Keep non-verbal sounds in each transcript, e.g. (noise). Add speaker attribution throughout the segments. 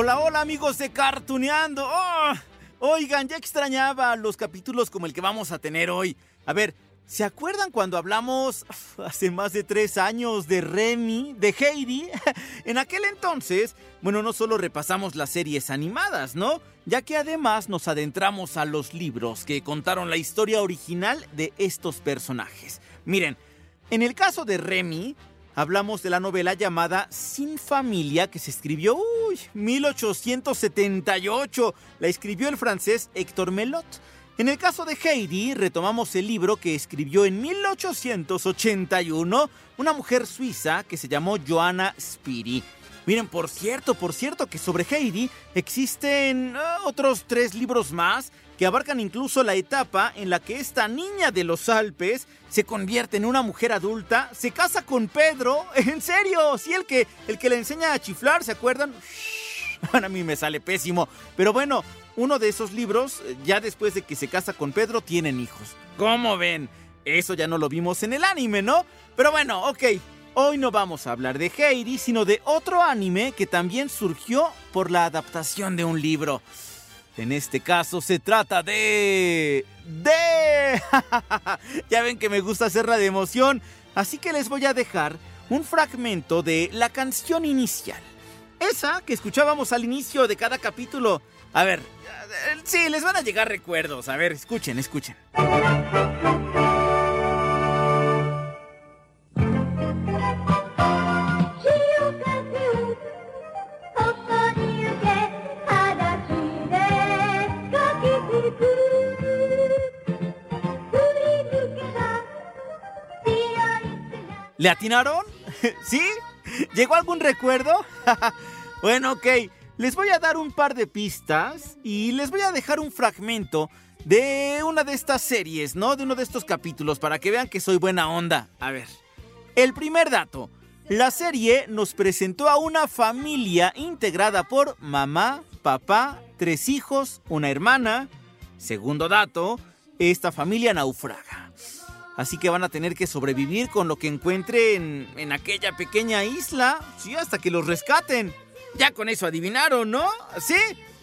Speaker 1: Hola, hola amigos de Cartuneando. Oh, oigan, ya extrañaba los capítulos como el que vamos a tener hoy. A ver, ¿se acuerdan cuando hablamos hace más de tres años de Remy, de Heidi? (laughs) En aquel entonces, bueno, no solo repasamos las series animadas, ¿no? Ya que además nos adentramos a los libros que contaron la historia original de estos personajes. Miren, en el caso de Remy, hablamos de la novela llamada Sin Familia que se escribió, uy, 1878. La escribió el francés Héctor Melot. En el caso de Heidi, retomamos el libro que escribió en 1881 una mujer suiza que se llamó Joanna Spiri. Miren, por cierto, por cierto que sobre Heidi existen ah, otros tres libros más que abarcan incluso la etapa en la que esta niña de los Alpes se convierte en una mujer adulta, se casa con Pedro, (laughs) en serio, sí, el que, el que le enseña a chiflar, ¿se acuerdan? (laughs) a mí me sale pésimo, pero bueno, uno de esos libros, eh, ya después de que se casa con Pedro, tienen hijos. ¿Cómo ven? Eso ya no lo vimos en el anime, ¿no? Pero bueno, ok. Hoy no vamos a hablar de Heidi, sino de otro anime que también surgió por la adaptación de un libro. En este caso se trata de... de... (laughs) ya ven que me gusta hacerla de emoción, así que les voy a dejar un fragmento de la canción inicial. Esa que escuchábamos al inicio de cada capítulo. A ver, eh, sí, les van a llegar recuerdos. A ver, escuchen, escuchen. ¿Le atinaron? (laughs) ¿Sí? ¿Llegó algún recuerdo? (laughs) bueno, ok. Les voy a dar un par de pistas y les voy a dejar un fragmento de una de estas series, ¿no? De uno de estos capítulos para que vean que soy buena onda. A ver. El primer dato. La serie nos presentó a una familia integrada por mamá, papá, tres hijos, una hermana. Segundo dato, esta familia naufraga. Así que van a tener que sobrevivir con lo que encuentren en aquella pequeña isla, sí, hasta que los rescaten. Ya con eso adivinaron, ¿no? ¿Sí?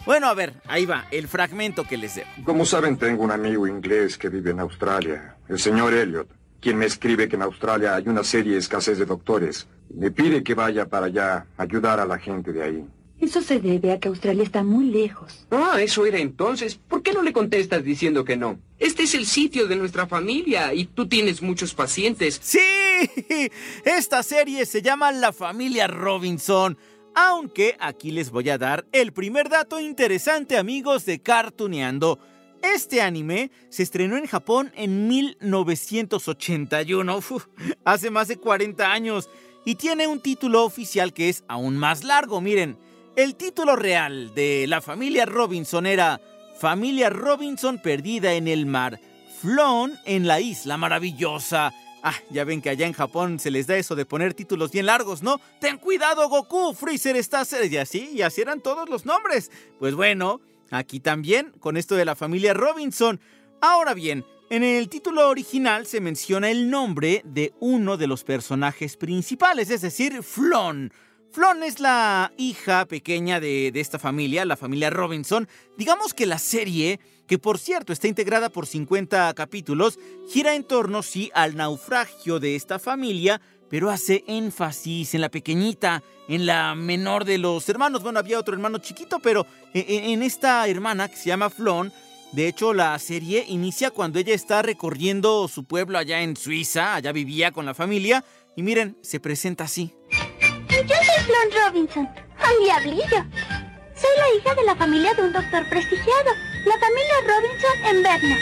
Speaker 1: Bueno, a ver, ahí va, el fragmento que les debo.
Speaker 2: Como saben, tengo un amigo inglés que vive en Australia, el señor Elliot, quien me escribe que en Australia hay una serie escasez de doctores. Me pide que vaya para allá a ayudar a la gente de ahí.
Speaker 3: Eso se debe a que Australia está muy lejos.
Speaker 4: Ah, eso era entonces. ¿Por qué no le contestas diciendo que no? Este es el sitio de nuestra familia y tú tienes muchos pacientes.
Speaker 1: ¡Sí! (laughs) Esta serie se llama La familia Robinson. Aunque aquí les voy a dar el primer dato interesante, amigos de Cartuneando. Este anime se estrenó en Japón en 1981, (laughs) uf, hace más de 40 años, y tiene un título oficial que es aún más largo. Miren, el título real de la familia Robinson era Familia Robinson perdida en el mar, Flon en la isla maravillosa. Ah, ya ven que allá en Japón se les da eso de poner títulos bien largos, ¿no? Ten cuidado, Goku, Freezer está... Y así, y así eran todos los nombres. Pues bueno, aquí también, con esto de la familia Robinson. Ahora bien, en el título original se menciona el nombre de uno de los personajes principales, es decir, Flon. Flon es la hija pequeña de, de, esta familia, la familia Robinson. Digamos que la serie, que por cierto está integrada por 50 capítulos, gira en torno, sí, al naufragio de esta familia, pero hace énfasis en la pequeñita, en la menor de los hermanos. Bueno, había otro hermano chiquito, pero en, en esta hermana que se llama Flon, de hecho, la serie inicia cuando ella está recorriendo su pueblo allá en Suiza, allá vivía con la familia, y miren, se presenta así.
Speaker 5: Flon Robinson, un diablillo. Soy la hija de la familia de un doctor prestigiado, la familia Robinson en Berna.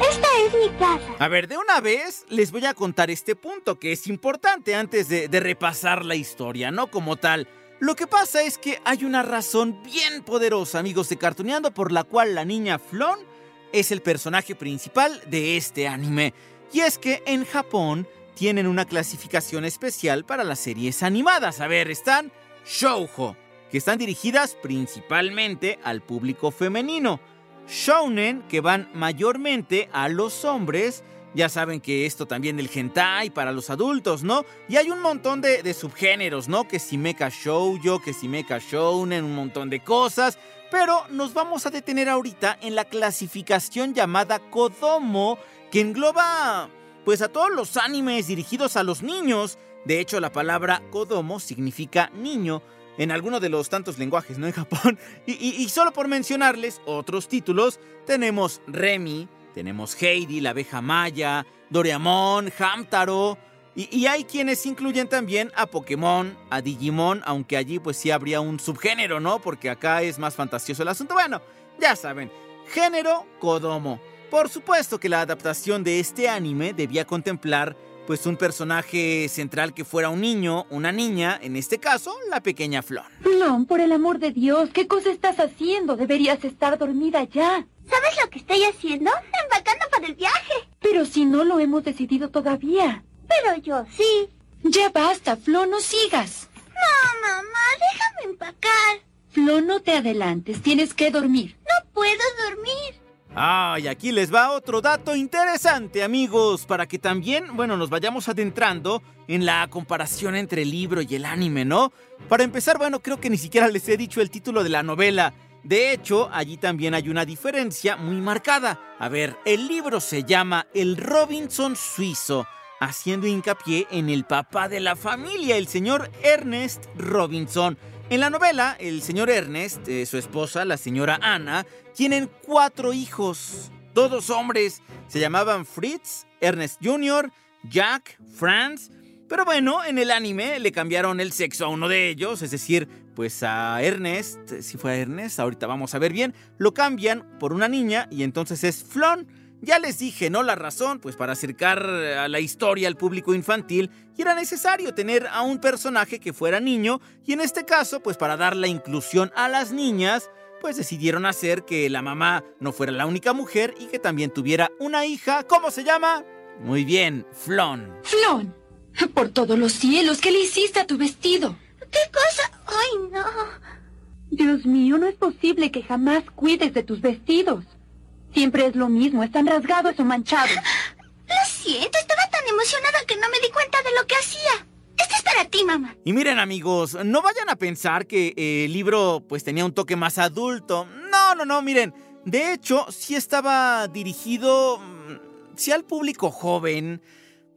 Speaker 5: Esta es es mi casa.
Speaker 1: A ver, de una vez les voy a contar este punto que es importante antes de, de repasar la historia, ¿no? Como tal. Lo que pasa es que hay una razón bien poderosa, amigos de Cartuneando, por la cual la niña Flon es el personaje principal de este anime. Y es que en Japón tienen una clasificación especial para las series animadas. A ver, están shoujo, que están dirigidas principalmente al público femenino. Shounen, que van mayormente a los hombres. Ya saben que esto también del hentai para los adultos, ¿no? Y hay un montón de, subgéneros, ¿no? Que si mecha shoujo, que si mecha shounen, un montón de cosas. Pero nos vamos a detener ahorita en la clasificación llamada Kodomo, que engloba pues a todos los animes dirigidos a los niños. De hecho, la palabra Kodomo significa niño en alguno de los tantos lenguajes, ¿no? En Japón. (laughs) Y, y- y solo por mencionarles otros títulos, tenemos Remy, tenemos Heidi, la abeja maya, Doraemon, Hamtaro. Y, y hay quienes incluyen también a Pokémon, a Digimon, aunque allí pues sí habría un subgénero, ¿no? Porque acá es más fantasioso el asunto. Bueno, ya saben, género Kodomo. Por supuesto que la adaptación de este anime debía contemplar pues un personaje central que fuera un niño, una niña, en este caso, la pequeña Flon.
Speaker 3: Flon, por el amor de Dios, ¿qué cosa estás haciendo? Deberías estar dormida ya.
Speaker 5: ¿Sabes lo que estoy haciendo? Empacando para el viaje.
Speaker 3: Pero si no lo hemos decidido todavía.
Speaker 5: Pero yo sí.
Speaker 3: Ya basta, Flon, no sigas.
Speaker 5: No, mamá, déjame empacar.
Speaker 3: Flon, no te adelantes, tienes que dormir.
Speaker 5: No puedo dormir.
Speaker 1: Ay, aquí les va otro dato interesante, amigos, para que también, bueno, nos vayamos adentrando en la comparación entre el libro y el anime, ¿no? Para empezar, bueno, creo que ni siquiera les he dicho el título de la novela. De hecho, allí también hay una diferencia muy marcada. A ver, el libro se llama El Robinson Suizo, haciendo hincapié en el papá de la familia, el señor Ernest Robinson. En la novela, el señor Ernest, eh, su esposa, la señora Ana, tienen cuatro hijos, todos hombres. Se llamaban Fritz, Ernest Jr., Jack, Franz. Pero bueno, en el anime le cambiaron el sexo a uno de ellos, es decir, pues a Ernest, si fue a Ernest, ahorita vamos a ver bien, lo cambian por una niña y entonces es Flon. Ya les dije, ¿no? La razón, pues para acercar a la historia al público infantil, y era necesario tener a un personaje que fuera niño, y en este caso, pues para dar la inclusión a las niñas, pues decidieron hacer que la mamá no fuera la única mujer y que también tuviera una hija, ¿cómo se llama? Muy bien, Flon.
Speaker 3: Flon, por todos los cielos, ¿qué le hiciste a tu vestido?
Speaker 5: ¿Qué cosa? Ay, no.
Speaker 3: Dios mío, no es posible que jamás cuides de tus vestidos. Siempre es lo mismo, están rasgados o manchados.
Speaker 5: Lo siento, estaba tan emocionada que no me di cuenta de lo que hacía. Este es para ti, mamá.
Speaker 1: Y miren amigos, no vayan a pensar que eh, el libro pues tenía un toque más adulto. No, no, no, miren. De hecho, sí estaba dirigido, mm, sí al público joven,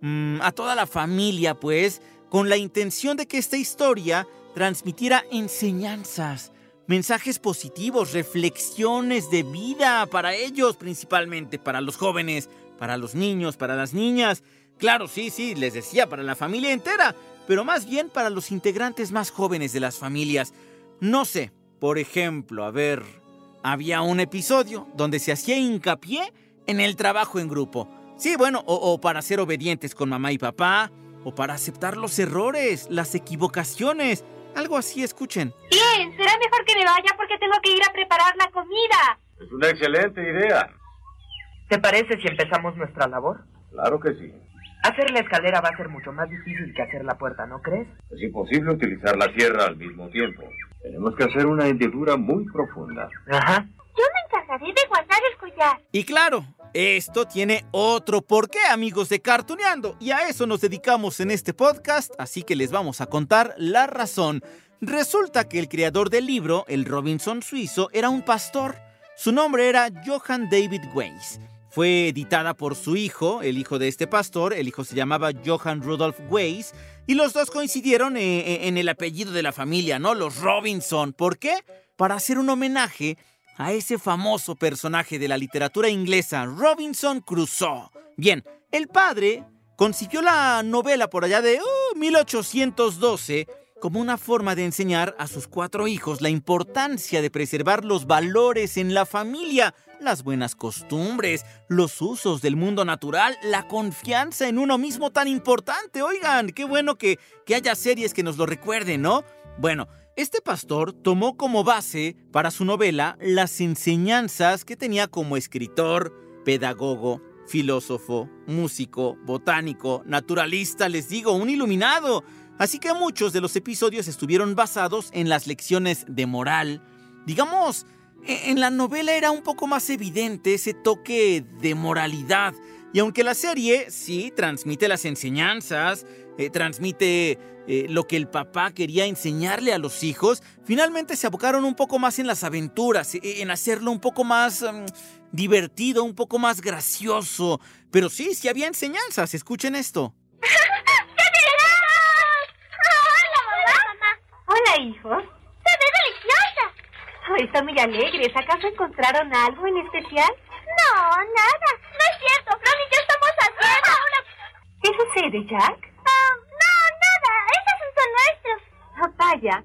Speaker 1: mm, a toda la familia pues, con la intención de que esta historia transmitiera enseñanzas, mensajes positivos, reflexiones de vida para ellos principalmente, para los jóvenes, para los niños, para las niñas. Claro, sí, sí, les decía, para la familia entera, pero más bien para los integrantes más jóvenes de las familias. No sé, por ejemplo, a ver, había un episodio donde se hacía hincapié en el trabajo en grupo. Sí, bueno, o, para ser obedientes con mamá y papá, o para aceptar los errores, las equivocaciones. Algo así, escuchen.
Speaker 6: Bien, será mejor que me vaya porque tengo que ir a preparar la comida.
Speaker 7: Es una excelente idea.
Speaker 8: ¿Te parece si empezamos nuestra labor?
Speaker 7: Claro que sí.
Speaker 8: Hacer la escalera va a ser mucho más difícil que hacer la puerta, ¿no crees?
Speaker 7: Es imposible utilizar la tierra al mismo tiempo. Tenemos que hacer una hendidura muy profunda.
Speaker 8: Ajá.
Speaker 6: Yo me encargaré de guardar el collar.
Speaker 1: Y claro, esto tiene otro porqué, amigos de Cartuneando, y a eso nos dedicamos en este podcast, así que les vamos a contar la razón. Resulta que el creador del libro, el Robinson suizo, era un pastor. Su nombre era Johann David Weiss. Fue editada por su hijo, el hijo de este pastor, el hijo se llamaba Johann Rudolf Weiss, y los dos coincidieron eh, eh, en el apellido de la familia, ¿no? Los Robinson. ¿Por qué? Para hacer un homenaje a ese famoso personaje de la literatura inglesa, Robinson Crusoe. Bien, el padre concibió la novela por allá de uh, 1812 como una forma de enseñar a sus cuatro hijos la importancia de preservar los valores en la familia, las buenas costumbres, los usos del mundo natural, la confianza en uno mismo tan importante. Oigan, qué bueno que, que haya series que nos lo recuerden, ¿no? Bueno, este pastor tomó como base para su novela las enseñanzas que tenía como escritor, pedagogo, filósofo, músico, botánico, naturalista, les digo, un iluminado. Así que muchos de los episodios estuvieron basados en las lecciones de moral. Digamos, e-, en la novela era un poco más evidente ese toque de moralidad. Y aunque la serie sí transmite las enseñanzas, eh, transmite eh, lo que el papá quería enseñarle a los hijos, finalmente se abocaron un poco más en las aventuras, e-, en hacerlo un poco más mm, divertido, un poco más gracioso. Pero sí, sí había enseñanzas, escuchen esto.
Speaker 6: Hola, hijos.
Speaker 5: ¡Se ve deliciosa!
Speaker 6: Oh, están muy alegres. ¿Acaso encontraron algo en especial?
Speaker 5: No, nada. No es cierto, Fran y yo estamos haciendo una...
Speaker 6: ¿Qué sucede, Jack?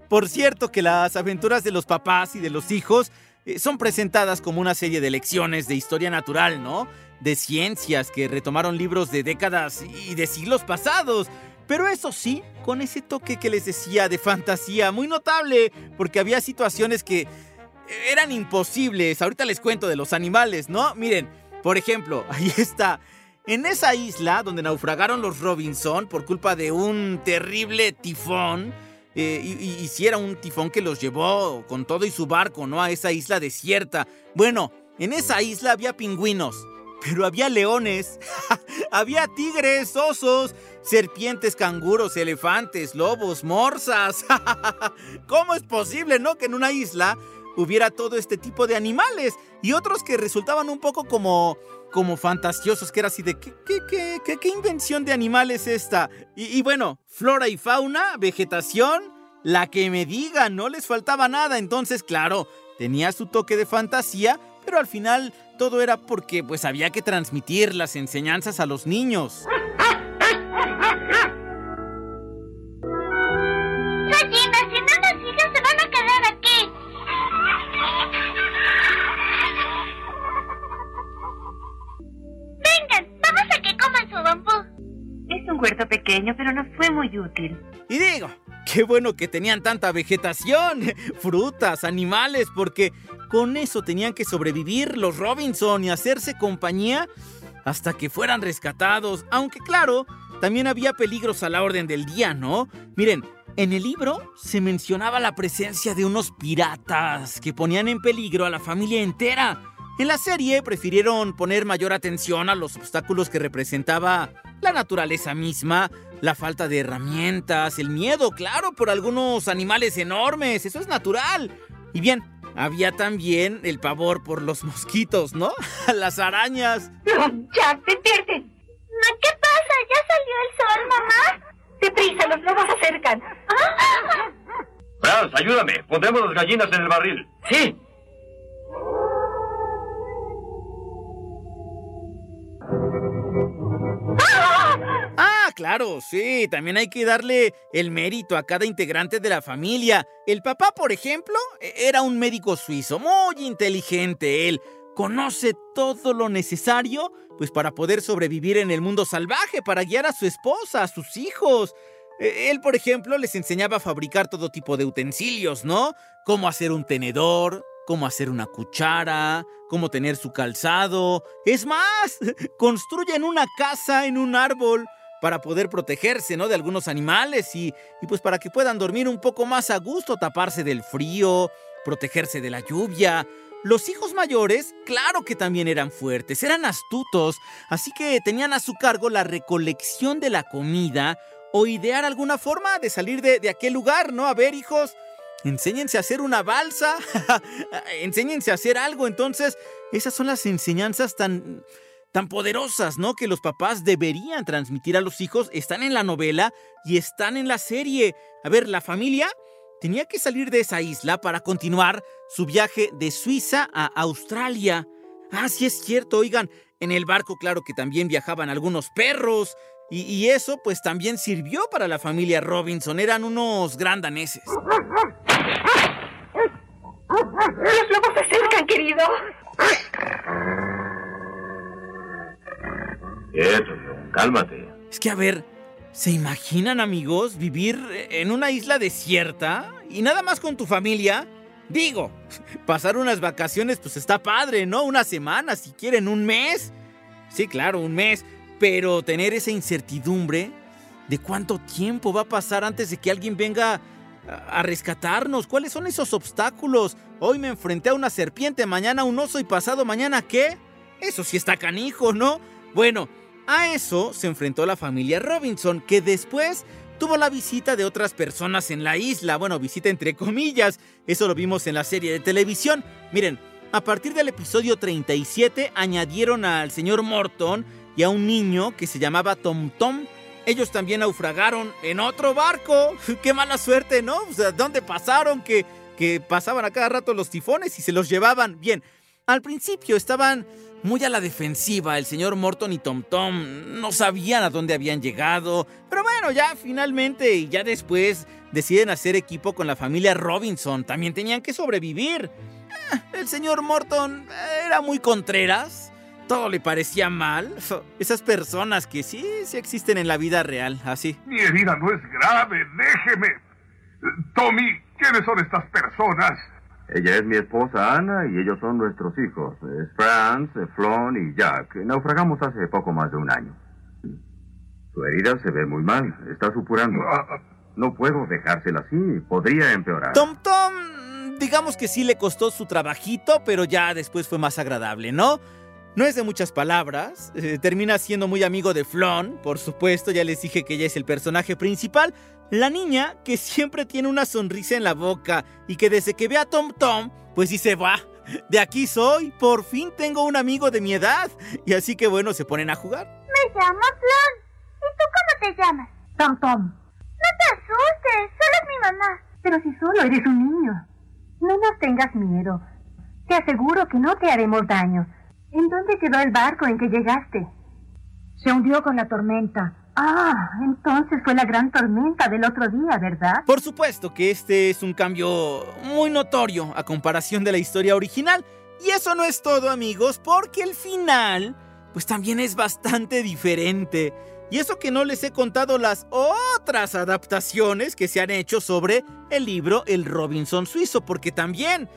Speaker 1: Por cierto que las aventuras de los papás y de los hijos eh, son presentadas como una serie de lecciones de historia natural, ¿no? De ciencias que retomaron libros de décadas y de siglos pasados. Pero eso sí, con ese toque que les decía de fantasía muy notable, porque había situaciones que eran imposibles. Ahorita les cuento de los animales, ¿no? Miren, por ejemplo, (laughs) ahí está. En esa isla donde naufragaron los Robinson por culpa de un terrible tifón, eh, y, y, si era un tifón que los llevó con todo y su barco, ¿no? A esa isla desierta. Bueno, en esa isla había pingüinos, pero había leones, (laughs) había tigres, osos, serpientes, canguros, elefantes, lobos, morsas. (laughs) ¿Cómo es posible, no? Que en una isla hubiera todo este tipo de animales y otros que resultaban un poco como como fantasiosos, que era así de ¿qué, qué, qué, qué, qué invención de animales esta? Y, bueno, flora y fauna, vegetación, la que me diga, no les faltaba nada, entonces claro, tenía su toque de fantasía, pero al final todo era porque pues había que transmitir las enseñanzas a los niños. (laughs)
Speaker 6: huerto pequeño, pero nos fue muy útil.
Speaker 1: Y digo, qué bueno que tenían tanta vegetación, (laughs) frutas, animales, porque con eso tenían que sobrevivir los Robinson y hacerse compañía hasta que fueran rescatados. Aunque claro, también había peligros a la orden del día, ¿no? Miren, en el libro se mencionaba la presencia de unos piratas que ponían en peligro a la familia entera. En la serie prefirieron poner mayor atención a los obstáculos que representaba la naturaleza misma, la falta de herramientas, el miedo, claro, por algunos animales enormes, eso es natural. Y bien, había también el pavor por los (laughs) mosquitos, ¿no? (laughs) Las arañas.
Speaker 6: Jack, despierte.
Speaker 5: ¿Qué pasa? ¿Ya salió el sol, mamá?
Speaker 6: Deprisa, los lobos se acercan.
Speaker 7: Franz, ayúdame. Pondremos las gallinas en el barril.
Speaker 4: Sí.
Speaker 1: Claro, sí, también hay que darle el mérito a cada integrante de la familia. El papá, por ejemplo, era un médico suizo, muy inteligente él. Conoce todo lo necesario, pues para poder sobrevivir en el mundo salvaje, para guiar a su esposa, a sus hijos. Él, por ejemplo, les enseñaba a fabricar todo tipo de utensilios, ¿no? Cómo hacer un tenedor, cómo hacer una cuchara, cómo tener su calzado. Es más, (laughs) construyen una casa en un árbol para poder protegerse, ¿no? De algunos animales y, y, pues para que puedan dormir un poco más a gusto, taparse del frío, protegerse de la lluvia. Los hijos mayores, claro que también eran fuertes, eran astutos, así que tenían a su cargo la recolección de la comida o idear alguna forma de salir de, de aquel lugar, ¿no? A ver, hijos, enséñense a hacer una balsa, (laughs) enséñense a hacer algo. Entonces, esas son las enseñanzas tan, tan poderosas, ¿no? Que los papás deberían transmitir a los hijos. Están en la novela y están en la serie. A ver, la familia tenía que salir de esa isla para continuar su viaje de Suiza a Australia. Ah, sí es cierto, oigan, en el barco claro que también viajaban algunos perros Y, eso pues también sirvió para la familia Robinson. Eran unos gran daneses.
Speaker 6: Los lobos se acercan, querido.
Speaker 7: Quieto, John, cálmate.
Speaker 1: Es que a ver, ¿se imaginan amigos vivir en una isla desierta y nada más con tu familia? Digo, (laughs) pasar unas vacaciones pues está padre, ¿no? Una semana, si quieren, un mes. Sí, claro, un mes. Pero tener esa incertidumbre de cuánto tiempo va a pasar antes de que alguien venga a- rescatarnos. ¿Cuáles son esos obstáculos? Hoy me enfrenté a una serpiente, mañana a un oso y pasado mañana qué? Eso sí está canijo, ¿no? Bueno, a eso se enfrentó la familia Robinson, que después tuvo la visita de otras personas en la isla. Bueno, visita entre comillas. Eso lo vimos en la serie de televisión. Miren, a partir del episodio 37 añadieron al señor Morton y a un niño que se llamaba Tom Tom. Ellos también naufragaron en otro barco. (laughs) Qué mala suerte, ¿no? O sea, ¿dónde pasaron? Que, que pasaban a cada rato los tifones y se los llevaban. Bien, al principio estaban muy a la defensiva. El señor Morton y Tom Tom no sabían a dónde habían llegado. Pero bueno, ya finalmente y ya después deciden hacer equipo con la familia Robinson. También tenían que sobrevivir. Ah, El señor Morton era muy contreras. Todo le parecía mal. (laughs) Esas personas que sí, sí existen en la vida real, así.
Speaker 9: Mi herida no es grave, déjeme. Tommy, ¿quiénes son estas personas?
Speaker 7: Ella es mi esposa Ana y ellos son nuestros hijos. Es Franz, Flon y Jack. Naufragamos hace poco más de un año. Su herida se ve muy mal. Está supurando.
Speaker 9: Ah,
Speaker 7: No puedo dejársela así. Podría empeorar.
Speaker 1: Tom Tom, digamos que sí le costó su trabajito, pero ya después fue más agradable, ¿no? No es de muchas palabras, eh, termina siendo muy amigo de Flon, por supuesto, ya les dije que ella es el personaje principal, la niña que siempre tiene una sonrisa en la boca y que desde que ve a Tom Tom, pues dice, va, de aquí soy, por fin tengo un amigo de mi edad, y así que bueno, se ponen a jugar.
Speaker 5: Me llamo Flor. ¿Y tú cómo te llamas?
Speaker 3: Tom Tom.
Speaker 5: No te asustes, solo es mi mamá.
Speaker 3: Pero si solo eres un niño. No nos tengas miedo. Te aseguro que no te haremos daño. ¿En dónde quedó el barco en que llegaste? Se hundió con la tormenta. Ah, entonces fue la gran tormenta del otro día, ¿verdad?
Speaker 1: Por supuesto que este es un cambio muy notorio a comparación de la historia original. Y eso no es todo, amigos, porque el final, pues también es bastante diferente. Y eso que no les he contado las otras adaptaciones que se han hecho sobre el libro El Robinson Suizo, porque también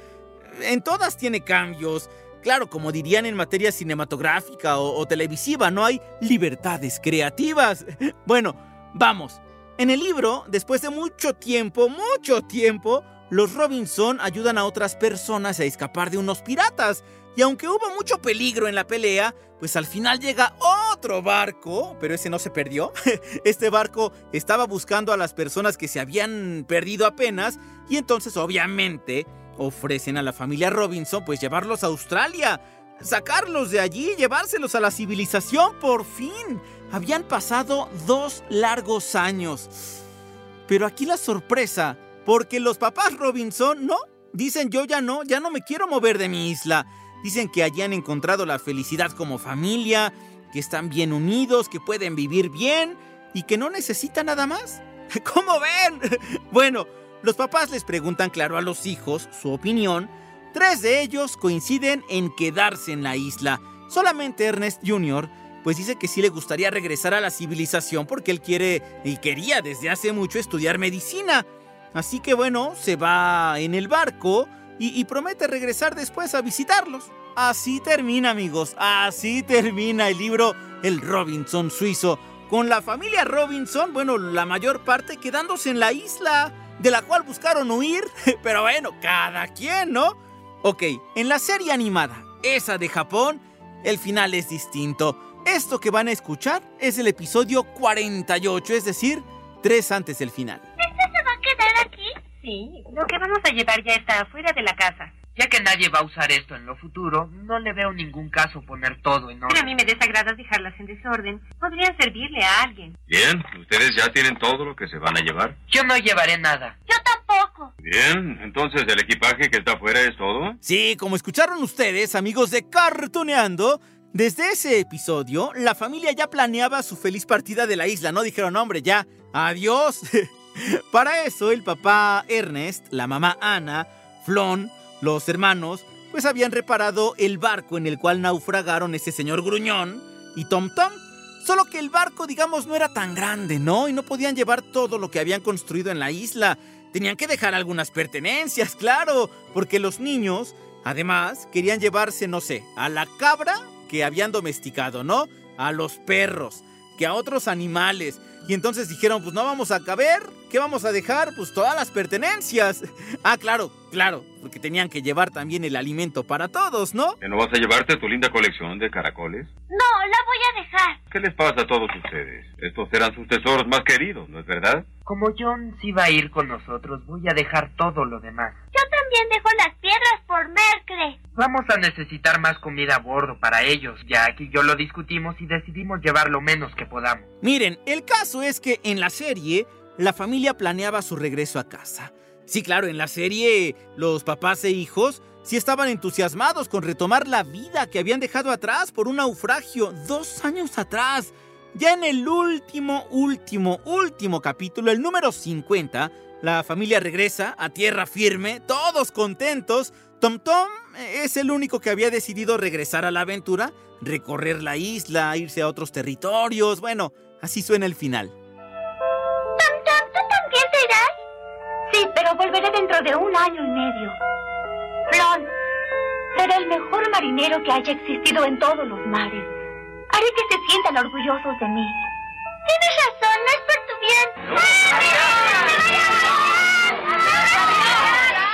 Speaker 1: en todas tiene cambios. Claro, como dirían en materia cinematográfica o, televisiva, no hay libertades creativas. (laughs) Bueno, vamos. En el libro, después de mucho tiempo, mucho tiempo, los Robinson ayudan a otras personas a escapar de unos piratas. Y aunque hubo mucho peligro en la pelea, pues al final llega otro barco, pero ese no se perdió. (laughs) Este barco estaba buscando a las personas que se habían perdido apenas y entonces obviamente ofrecen a la familia Robinson pues llevarlos a Australia, sacarlos de allí, llevárselos a la civilización por fin. Habían pasado dos largos años. Pero aquí la sorpresa, porque los papás Robinson no, dicen yo ya no, ya no me quiero mover de mi isla. Dicen que allí han encontrado la felicidad como familia, que están bien unidos, que pueden vivir bien y que no necesitan nada más. (laughs) ¿Cómo ven? (laughs) Bueno, los papás les preguntan claro a los hijos su opinión. Tres de ellos coinciden en quedarse en la isla. Solamente Ernest Jr. pues dice que sí le gustaría regresar a la civilización porque él quiere y quería desde hace mucho estudiar medicina. Así que bueno, se va en el barco y, y promete regresar después a visitarlos. Así termina, amigos. Así termina el libro El Robinson Suizo. Con la familia Robinson, bueno, la mayor parte quedándose en la isla, de la cual buscaron huir. (laughs) Pero bueno, cada quien, ¿no? Ok, en la serie animada, esa de Japón, el final es distinto. Esto que van a escuchar es el episodio 48, es decir, tres antes del final.
Speaker 5: ¿Esto se va a quedar aquí?
Speaker 6: Sí, lo que vamos a llevar ya está afuera de la casa.
Speaker 8: Ya que nadie va a usar esto en lo futuro, no le veo ningún caso poner todo en
Speaker 6: Pero a
Speaker 8: orden.
Speaker 6: mí me desagrada dejarlas en desorden. Podrían servirle a alguien.
Speaker 7: Bien, ¿ustedes ya tienen todo lo que se van a llevar?
Speaker 8: Yo no llevaré nada.
Speaker 5: Yo tampoco.
Speaker 7: Bien, entonces el equipaje que está afuera es todo.
Speaker 1: Sí, como escucharon ustedes, amigos de Cartuneando, Desde ese episodio, la familia ya planeaba su feliz partida de la isla, ¿no? Dijeron, hombre, ya, adiós. (laughs) Para eso, el papá Ernest, la mamá Ana, Flon, los hermanos, pues habían reparado el barco en el cual naufragaron ese señor gruñón y Tom Tom. Solo que el barco, digamos, no era tan grande, ¿no? Y no podían llevar todo lo que habían construido en la isla. Tenían que dejar algunas pertenencias, claro, porque los niños, además, querían llevarse, no sé, a la cabra que habían domesticado, ¿no? A los perros, que a otros animales. Y entonces dijeron, pues no vamos a caber, ¿qué vamos a dejar? Pues todas las pertenencias. (laughs) Ah, claro, claro, porque tenían que llevar también el alimento para todos, ¿no?
Speaker 7: ¿Que no vas a llevarte tu linda colección de caracoles?
Speaker 5: No, la voy a dejar.
Speaker 7: ¿Qué les pasa a todos ustedes? Estos eran sus tesoros más queridos, ¿no es verdad?
Speaker 8: Como John sí va a ir con nosotros, voy a dejar todo lo demás.
Speaker 5: Yo también dejo las piedras por Mercre.
Speaker 8: Vamos a necesitar más comida a bordo para ellos. Jack y yo lo discutimos y decidimos llevar lo menos que podamos.
Speaker 1: Miren, el caso es que en la serie, la familia planeaba su regreso a casa. Sí, claro, en la serie los papás e hijos sí estaban entusiasmados con retomar la vida que habían dejado atrás por un naufragio dos años atrás. Ya en el último, último, último capítulo, el número 50, la familia regresa a tierra firme, todos contentos. Tom Tom es el único que había decidido regresar a la aventura, recorrer la isla, irse a otros territorios. Bueno, así suena el final.
Speaker 6: Volveré dentro de un año y medio. Flon, seré el mejor marinero que haya existido en todos los mares. Haré que se sientan orgullosos de mí.
Speaker 5: Tienes razón, no es por tu bien.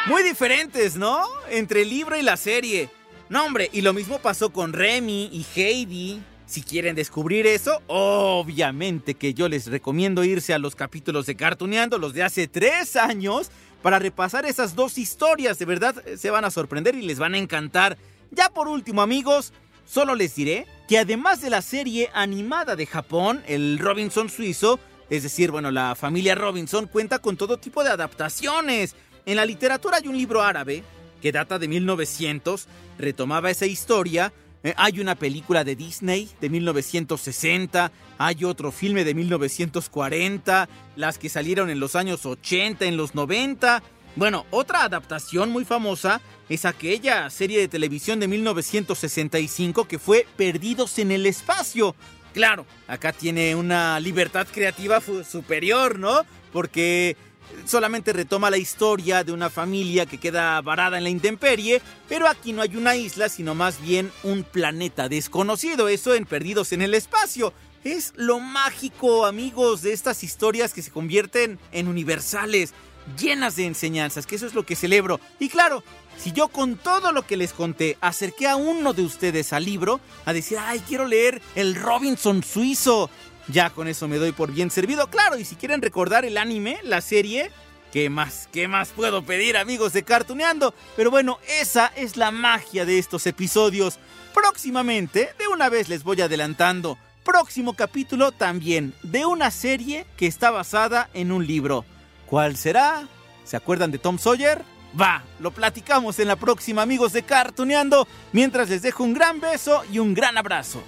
Speaker 1: Muy diferentes, ¿no? Entre el libro y la serie. No, hombre, y lo mismo pasó con Remy y Heidi. Si quieren descubrir eso, obviamente que yo les recomiendo irse a los capítulos de Cartuneando, los de hace tres años, para repasar esas dos historias. De verdad, se van a sorprender y les van a encantar. Ya por último, amigos, solo les diré que además de la serie animada de Japón, el Robinson suizo, es decir, bueno, la familia Robinson cuenta con todo tipo de adaptaciones. En la literatura hay un libro árabe que data de 1900, retomaba esa historia. Eh, hay una película de Disney de 1960, hay otro filme de 1940, las que salieron en los años 80, en los 90. Bueno, otra adaptación muy famosa es aquella serie de televisión de 1965 que fue Perdidos en el Espacio. Claro, acá tiene una libertad creativa superior, ¿no? Porque solamente retoma la historia de una familia que queda varada en la intemperie, pero aquí no hay una isla, sino más bien un planeta desconocido, eso en Perdidos en el Espacio. Es lo mágico, amigos, de estas historias que se convierten en universales, llenas de enseñanzas, que eso es lo que celebro. Y claro, si yo con todo lo que les conté acerqué a uno de ustedes al libro, a decir, ay, quiero leer el Robinson suizo, ya con eso me doy por bien servido. Claro, y si quieren recordar el anime, la serie, ¿qué más? ¿Qué más puedo pedir, amigos de Cartuneando? Pero bueno, esa es la magia de estos episodios. Próximamente, de una vez les voy adelantando, próximo capítulo también de una serie que está basada en un libro. ¿Cuál será? ¿Se acuerdan de Tom Sawyer? Va, lo platicamos en la próxima, amigos de Cartuneando, mientras les dejo un gran beso y un gran abrazo.